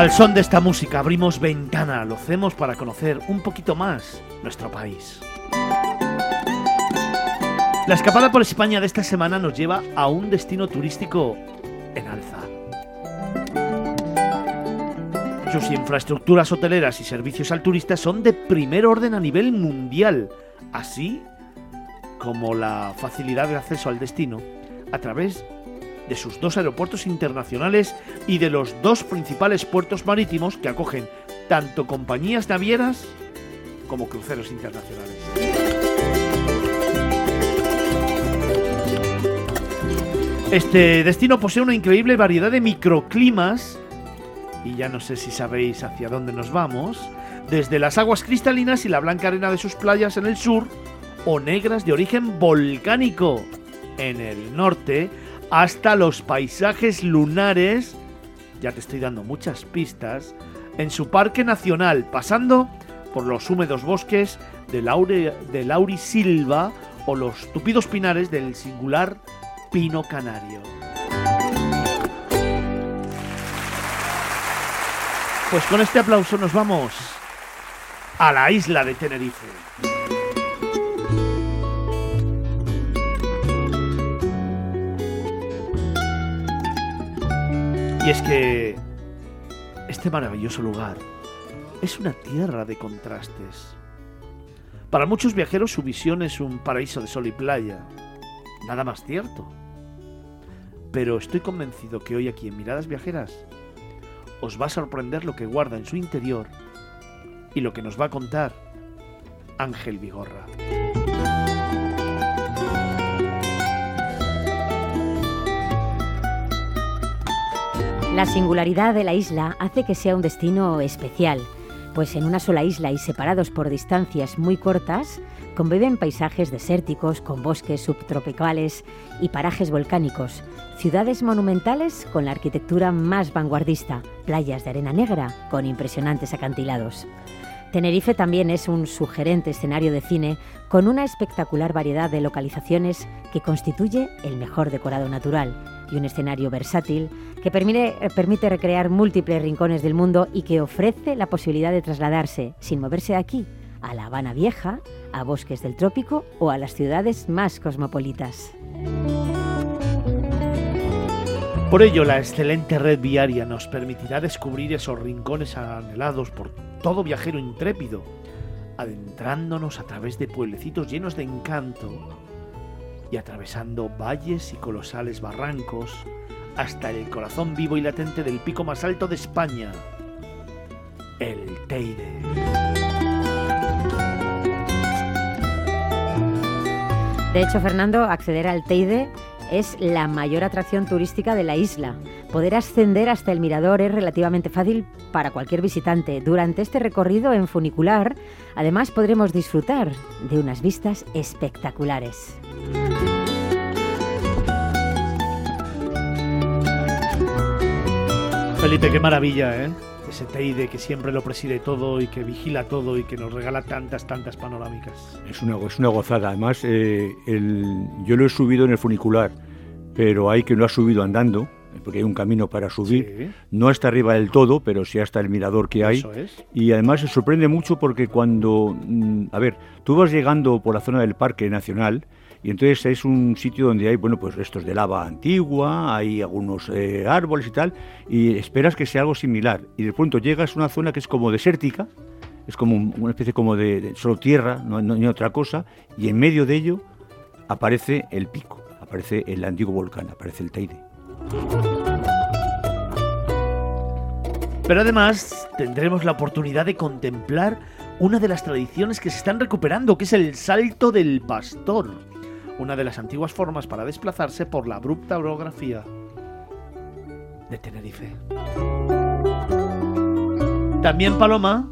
Al son de esta música abrimos ventana, lo hacemos para conocer un poquito más nuestro país. La escapada por España de esta semana nos lleva a un destino turístico en alza. Sus infraestructuras hoteleras y servicios al turista son de primer orden a nivel mundial, así como la facilidad de acceso al destino a través de sus dos aeropuertos internacionales y de los dos principales puertos marítimos que acogen tanto compañías navieras como cruceros internacionales. Este destino posee una increíble variedad de microclimas y ya no sé si sabéis hacia dónde nos vamos, desde las aguas cristalinas y la blanca arena de sus playas en el sur o negras de origen volcánico en el norte, hasta los paisajes lunares, ya te estoy dando muchas pistas, en su parque nacional, pasando por los húmedos bosques de, Laurisilva o los tupidos pinares del singular Pino Canario. Pues con este aplauso nos vamos a la isla de Tenerife. Y es que este maravilloso lugar es una tierra de contrastes. Para muchos viajeros su visión es un paraíso de sol y playa. Nada más cierto. Pero estoy convencido que hoy aquí en Miradas Viajeras os va a sorprender lo que guarda en su interior y lo que nos va a contar Ángel Vigorra. La singularidad de la isla hace que sea un destino especial, pues en una sola isla y separados por distancias muy cortas, conviven paisajes desérticos con bosques subtropicales y parajes volcánicos, ciudades monumentales con la arquitectura más vanguardista, playas de arena negra con impresionantes acantilados. Tenerife también es un sugerente escenario de cine con una espectacular variedad de localizaciones que constituye el mejor decorado natural y un escenario versátil que permite, permite, recrear múltiples rincones del mundo y que ofrece la posibilidad de trasladarse, sin moverse de aquí, a La Habana Vieja, a bosques del trópico o a las ciudades más cosmopolitas. Por ello, la excelente red viaria nos permitirá descubrir esos rincones anhelados por todo viajero intrépido, adentrándonos a través de pueblecitos llenos de encanto y atravesando valles y colosales barrancos hasta el corazón vivo y latente del pico más alto de España, el Teide. De hecho, Fernando, acceder al Teide es la mayor atracción turística de la isla. Poder ascender hasta el mirador es relativamente fácil para cualquier visitante. Durante este recorrido en funicular, además podremos disfrutar de unas vistas espectaculares. Felipe, qué maravilla, ¿eh? Ese Teide que siempre lo preside todo y que vigila todo y que nos regala tantas, tantas panorámicas. Es una, es una gozada. Además, eh, yo lo he subido en el funicular, pero hay que lo ha subido andando, porque hay un camino para subir. Sí. No hasta arriba del todo, pero sí hasta el mirador que hay. Eso es. Y además se sorprende mucho porque cuando, mm, a ver, tú vas llegando por la zona del Parque Nacional y entonces es un sitio donde hay, bueno, pues restos de lava antigua, hay algunos eh, árboles y tal, y esperas que sea algo similar. Y de pronto llegas a una zona que es como desértica, es como un- una especie como de, de solo tierra, no, no- ni otra cosa, y en medio de ello aparece el pico, aparece el antiguo volcán, aparece el Teide. Pero además tendremos la oportunidad de contemplar una de las tradiciones que se están recuperando, que es el salto del pastor, una de las antiguas formas para desplazarse por la abrupta orografía de Tenerife. También Paloma,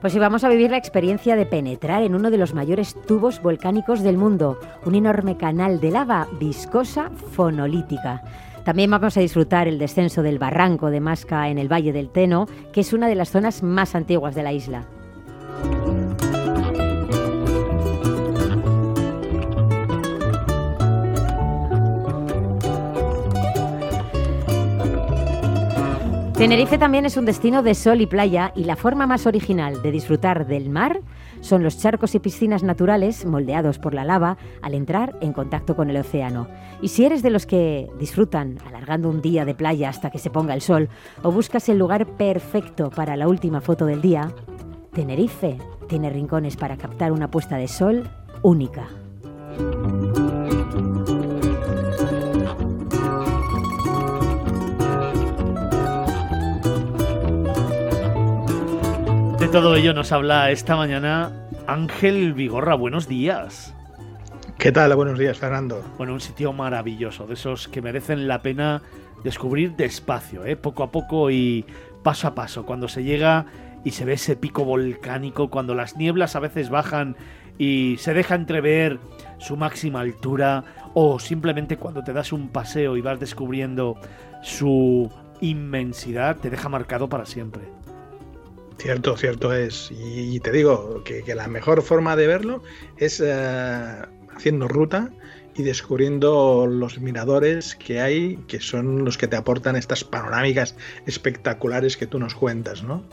Pues si vamos a vivir la experiencia de penetrar en uno de los mayores tubos volcánicos del mundo, un enorme canal de lava viscosa fonolítica. También vamos a disfrutar el descenso del barranco de Masca en el Valle del Teno, que es una de las zonas más antiguas de la isla. Tenerife también es un destino de sol y playa y la forma más original de disfrutar del mar son los charcos y piscinas naturales moldeados por la lava al entrar en contacto con el océano. Y si eres de los que disfrutan alargando un día de playa hasta que se ponga el sol o buscas el lugar perfecto para la última foto del día, Tenerife tiene rincones para captar una puesta de sol única. Todo ello nos habla esta mañana Ángel Vigorra. Buenos días. ¿Qué tal? Buenos días, Fernando. Bueno, un sitio maravilloso, de esos que merecen la pena descubrir despacio, ¿eh? poco a poco y paso a paso. Cuando se llega y se ve ese pico volcánico, cuando las nieblas a veces bajan y se deja entrever su máxima altura, o simplemente cuando te das un paseo y vas descubriendo su inmensidad, te deja marcado para siempre. Cierto, cierto es. Y, te digo que, la mejor forma de verlo es eh, haciendo ruta y descubriendo los miradores que hay, que son los que te aportan estas panorámicas espectaculares que tú nos cuentas, ¿no?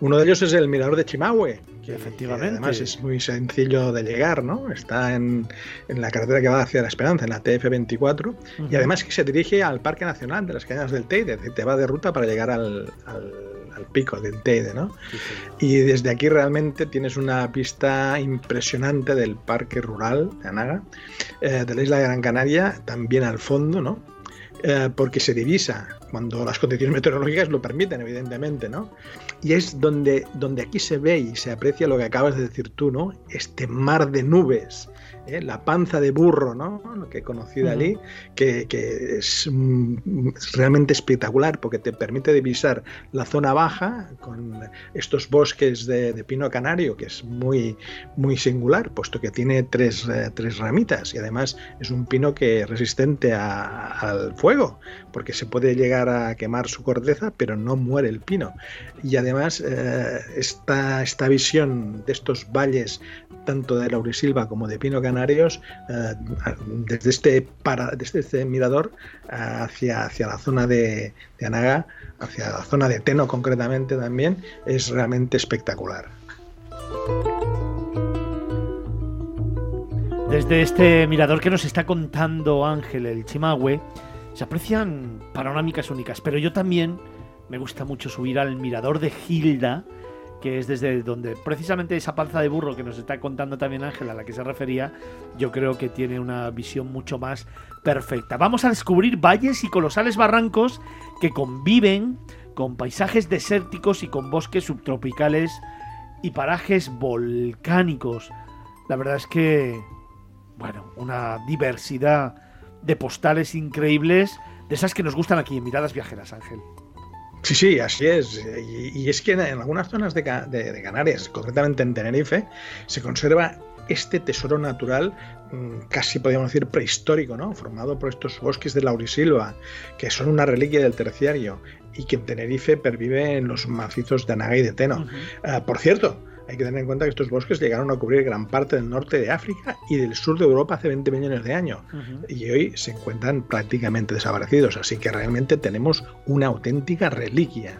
Uno de ellos es el mirador de Chimahue, que, efectivamente además es muy sencillo de llegar, ¿no? Está en, la carretera que va hacia La Esperanza, en la TF24, y además que se dirige al Parque Nacional de las Cañadas del Teide, te va de ruta para llegar al al pico del Teide, ¿no? Y desde aquí realmente tienes una pista impresionante del parque rural de Anaga, eh, de la isla de Gran Canaria, también al fondo, ¿no? Eh, porque se divisa cuando las condiciones meteorológicas lo permiten, evidentemente, ¿no? Y es donde, donde aquí se ve y se aprecia lo que acabas de decir tú, ¿no? Este mar de nubes ¿eh? la panza de burro, ¿no? Lo que he conocido allí, que, es mm, realmente espectacular porque te permite divisar la zona baja con estos bosques de, pino canario, que es muy, muy singular, puesto que tiene tres, eh, ramitas y además es un pino que es resistente al fuego, porque se puede llegar a quemar su corteza, pero no muere el pino. Y además eh, esta, esta visión de estos valles, tanto de laurisilva como de pino canario, eh, desde, este desde este mirador eh, hacia, hacia la zona de, de Anaga, hacia la zona de Teno concretamente también, es realmente espectacular. Desde este mirador que nos está contando Ángel, el Chimahue, se aprecian panorámicas únicas, pero yo también me gusta mucho subir al mirador de Gilda, que es desde donde precisamente esa panza de burro que nos está contando también Ángela, a la que se refería, yo creo que tiene una visión mucho más perfecta. Vamos a descubrir valles y colosales barrancos que conviven con paisajes desérticos y con bosques subtropicales y parajes volcánicos. La verdad es que, bueno, una diversidad de postales increíbles, de esas que nos gustan aquí en Miradas Viajeras, Ángel. Sí, sí, así es. Y, es que en algunas zonas de, Canarias, concretamente en Tenerife, se conserva este tesoro natural mm, casi podríamos decir prehistórico, ¿no? Formado por estos bosques de laurisilva, que son una reliquia del terciario y que en Tenerife pervive en los macizos de Anaga y de Teno. Ah, por cierto, hay que tener en cuenta que estos bosques llegaron a cubrir gran parte del norte de África y del sur de Europa hace 20 millones de años y hoy se encuentran prácticamente desaparecidos, así que realmente tenemos una auténtica reliquia.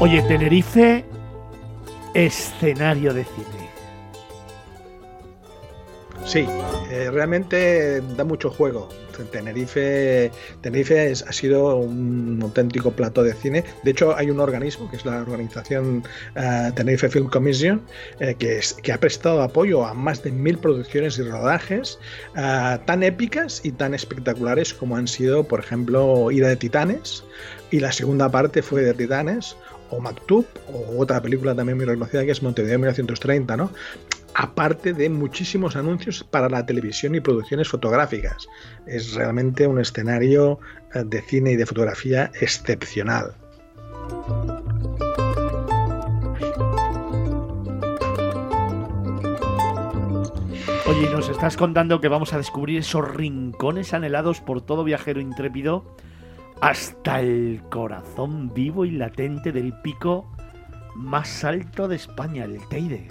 Oye, Tenerife, escenario de cine. Sí, eh, realmente da mucho juego. Tenerife, Tenerife ha sido un auténtico plato de cine. De hecho, hay un organismo, que es la organización eh, Tenerife Film Commission, eh, que, ha prestado apoyo a más de mil producciones y rodajes eh, tan épicas y tan espectaculares como han sido, por ejemplo, Ida de Titanes, y la segunda parte fue de Titanes, o Maktub, o otra película también muy reconocida que es Montevideo 1930, ¿no? Aparte de muchísimos anuncios para la televisión y producciones fotográficas. Es realmente un escenario eh, de cine y de fotografía excepcional. Oye, nos estás contando que vamos a descubrir esos rincones anhelados por todo viajero intrépido hasta el corazón vivo y latente del pico más alto de España, el Teide.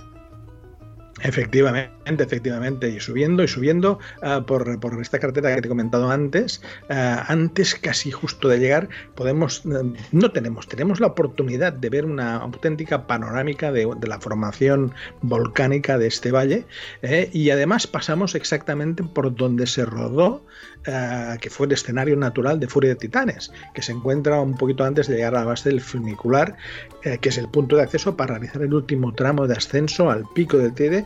Efectivamente, efectivamente, y subiendo y subiendo uh, por, por, esta carretera que te he comentado antes, uh, antes casi justo de llegar, podemos, uh, no tenemos, tenemos la oportunidad de ver una auténtica panorámica de, de la formación volcánica de este valle, eh, y además pasamos exactamente por donde se rodó, que fue el escenario natural de Furia de Titanes, que se encuentra un poquito antes de llegar a la base del funicular, eh, que es el punto de acceso para realizar el último tramo de ascenso al pico del Tede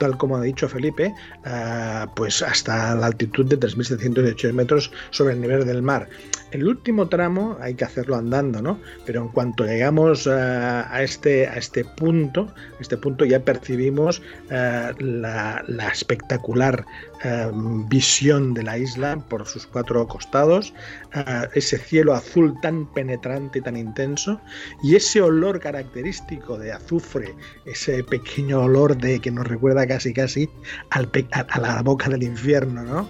tal como ha dicho Felipe, uh, pues hasta la altitud de 3.718 metros sobre el nivel del mar. El último tramo hay que hacerlo andando, ¿no? Pero en cuanto llegamos uh, a, este, a este punto, este punto ya percibimos uh, la, la, espectacular visión de la isla por sus cuatro costados, ese cielo azul tan penetrante y tan intenso, y ese olor característico de azufre, ese pequeño olor de que nos recuerda casi casi al a, la boca del infierno, ¿no?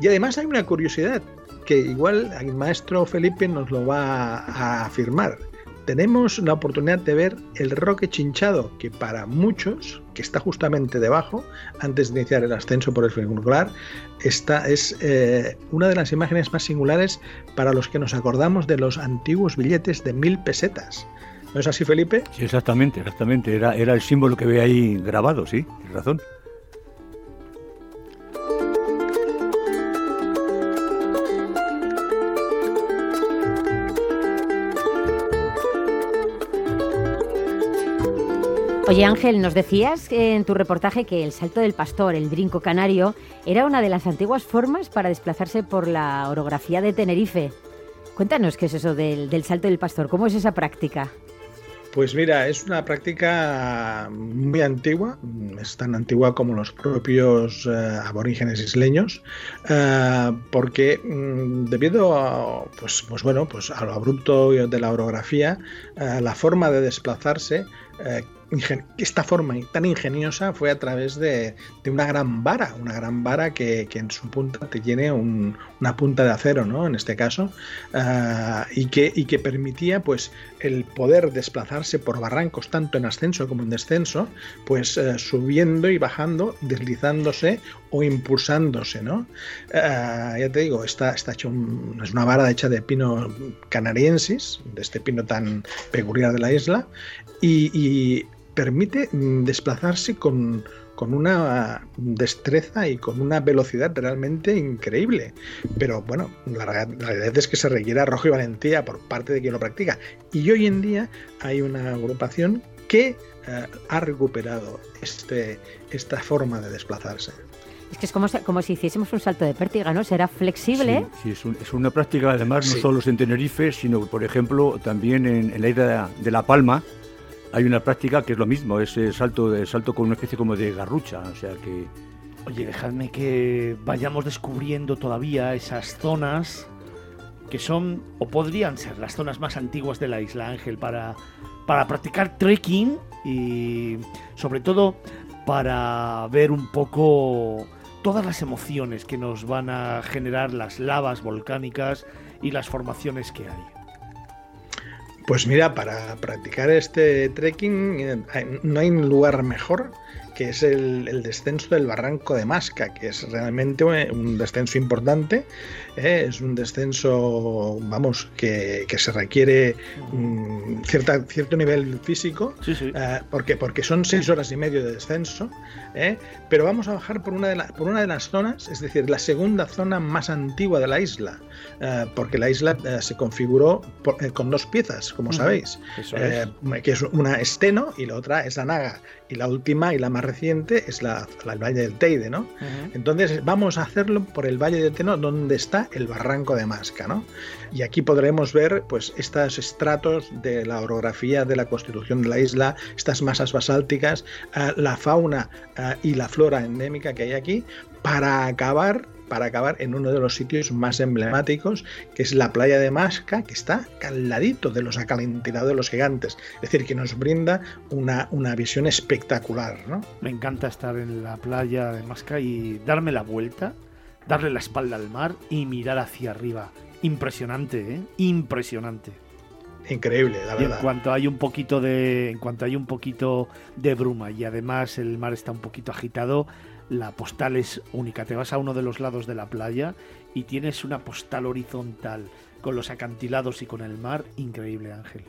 Y además hay una curiosidad que igual el maestro Felipe nos lo va a afirmar. Tenemos la oportunidad de ver el roque chinchado, que para muchos, que está justamente debajo, antes de iniciar el ascenso por el funicular, esta es eh, una de las imágenes más singulares para los que nos acordamos de los antiguos billetes de mil pesetas. ¿No es así, Felipe? Sí, exactamente, exactamente. Era, era el símbolo que ve ahí grabado, sí, tienes razón. Oye Ángel, nos decías en tu reportaje que el salto del pastor, el brinco canario, era una de las antiguas formas para desplazarse por la orografía de Tenerife. Cuéntanos qué es eso del, del salto del pastor, ¿cómo es esa práctica? Pues mira, es una práctica muy antigua, es tan antigua como los propios uh, aborígenes isleños, uh, porque um, debido a, pues, pues bueno, pues a lo abrupto de la orografía, uh, la forma de desplazarse esta forma tan ingeniosa fue a través de, una gran vara, una gran vara que, en su punta te tiene un, una punta de acero, ¿no? En este caso, uh, y, que, permitía pues el poder desplazarse por barrancos tanto en ascenso como en descenso, pues uh, subiendo y bajando, deslizándose o impulsándose, ¿no? Uh, ya te digo, está, está es una vara hecha de pino canariensis, de este pino tan peculiar de la isla, y permite mm, desplazarse con, con, una destreza y con una velocidad realmente increíble. Pero bueno, la, la, realidad es que se requiere arrojo y valentía por parte de quien lo practica. Y hoy en día hay una agrupación que uh, ha recuperado este, esta forma de desplazarse. Es que es como, como si hiciésemos un salto de pértiga, ¿no? Será flexible. Sí, sí es, un, es, una práctica además no sí. solo en Tenerife, sino por ejemplo también en, en la isla de La Palma, hay una práctica que es lo mismo, es el salto, el salto con una especie como de garrucha, o sea que... Oye, dejadme que vayamos descubriendo todavía esas zonas que son o podrían ser las zonas más antiguas de la isla Ángel para, para practicar trekking y sobre todo para ver un poco todas las emociones que nos van a generar las lavas volcánicas y las formaciones que hay. Pues mira, para practicar este trekking eh, no hay lugar mejor que es el, el, descenso del barranco de Masca, que es realmente un descenso importante. ¿eh? Es un descenso, vamos, que, que se requiere um, cierta, cierto nivel físico, sí, sí. Uh, porque, porque son seis horas y medio de descenso, ¿eh? pero vamos a bajar por una, de la, por una de las zonas, es decir, la segunda zona más antigua de la isla, uh, porque la isla uh, se configuró por, eh, con dos piezas, como sabéis, es. que es una esteno y la otra es la naga, y la última y la más reciente es la, la, el Valle del Teide, ¿no? Uh -huh. Entonces vamos a hacerlo por el Valle del Teno, donde está el barranco de Masca, ¿no? Y aquí podremos ver, pues, estos estratos de la orografía de la constitución de la isla, estas masas basálticas, uh, la fauna uh, y la flora endémica que hay aquí, para acabar para acabar en uno de los sitios más emblemáticos, que es la playa de Masca, que está al ladito de los acalendados de los gigantes. Es decir, que nos brinda una, una visión espectacular. ¿no? Me encanta estar en la playa de Masca y darme la vuelta, darle la espalda al mar y mirar hacia arriba. Impresionante, ¿eh? Impresionante. increíble, la verdad. en cuanto hay un poquito de, en cuanto hay un poquito de bruma y además el mar está un poquito agitado, la postal es única. Te vas a uno de los lados de la playa y tienes una postal horizontal con los acantilados y con el mar, increíble, Ángel.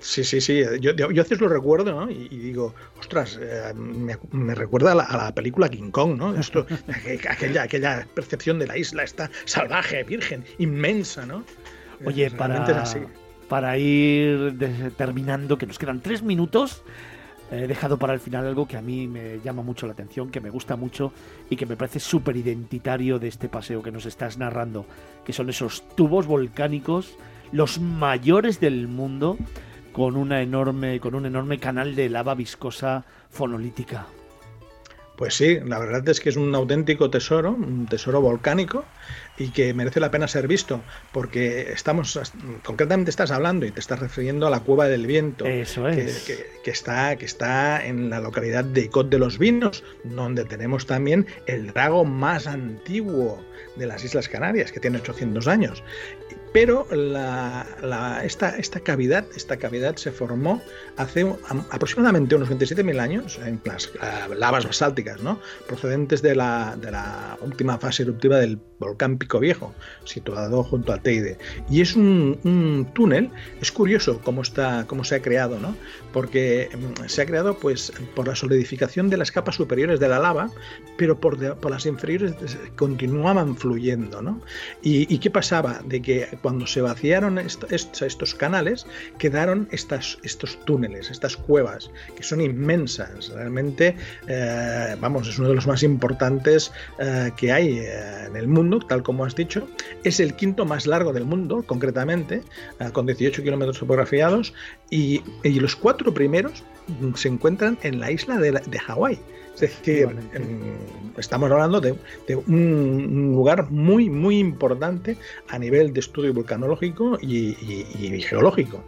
Sí, sí, sí. Yo, yo, a veces lo recuerdo, ¿no? Y, y digo, ostras, eh, me, me, recuerda a la, a la, película King Kong, ¿no? Esto, aquella, aquella percepción de la isla, esta salvaje, virgen, inmensa, ¿no? Oye, para, para ir terminando, que nos quedan tres minutos, he dejado para el final algo que a mí me llama mucho la atención, que me gusta mucho y que me parece súper identitario de este paseo que nos estás narrando, que son esos tubos volcánicos, los mayores del mundo, con una enorme, con un enorme canal de lava viscosa fonolítica. Pues sí, la verdad es que es un auténtico tesoro, un tesoro volcánico y que merece la pena ser visto, porque estamos, concretamente estás hablando y te estás refiriendo a la Cueva del Viento, Eso es. que, que, que está, que está en la localidad de Cot de los Vinos, donde tenemos también el drago más antiguo de las Islas Canarias, que tiene 800 años. Pero la, la, esta, esta, cavidad, esta cavidad se formó hace aproximadamente unos 27.000 años en las uh, lavas basálticas, ¿no? procedentes de la, de la, última fase eruptiva del volcán Pico Viejo, situado junto al Teide. Y es un, túnel, es curioso cómo, está, cómo se ha creado, ¿no? porque se ha creado pues, por la solidificación de las capas superiores de la lava, pero por, de, por las inferiores continuaban fluyendo. ¿no? ¿Y, ¿Y qué pasaba? De que cuando se vaciaron est est estos canales, quedaron estas, estos túneles, estas cuevas, que son inmensas. Realmente, eh, vamos, es uno de los más importantes eh, que hay eh, en el mundo, tal como has dicho. Es el quinto más largo del mundo, concretamente, eh, con 18 kilómetros topografiados, y, y, los cuatro primeros se encuentran en la isla de, de Hawái. Es decir, estamos hablando de, de, un lugar muy, muy importante a nivel de estudio volcanológico y, y, y geológico.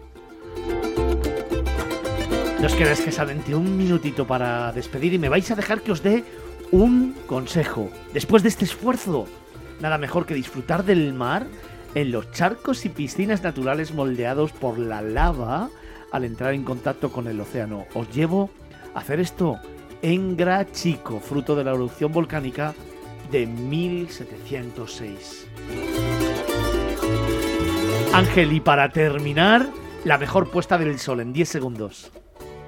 Nos queda escasamente un minutito para despedir y me vais a dejar que os dé un consejo. Después de este esfuerzo, nada mejor que disfrutar del mar en los charcos y piscinas naturales moldeados por la lava al entrar en contacto con el océano. Os llevo a hacer esto en Chico, fruto de la erupción volcánica de 1706. Ángel, y para terminar, la mejor puesta del sol en 10 segundos.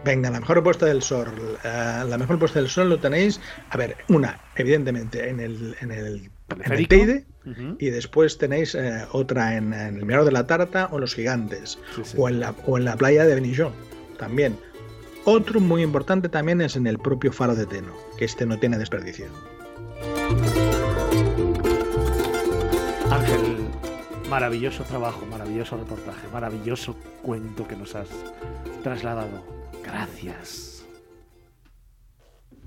Venga, la mejor puesta del sol. Uh, la mejor puesta del sol lo tenéis, a ver, una, evidentemente, en el, en el, en el Teide, uh -huh. y después tenéis uh, otra en, en, el Mirador de la Tarta o en Los Gigantes, sí, sí. O, en la, o en la playa de Benillón, también. Otro muy importante también es en el propio faro de Teno, que este no tiene desperdicio. Ángel, maravilloso trabajo, maravilloso reportaje, maravilloso cuento que nos has trasladado. Gracias.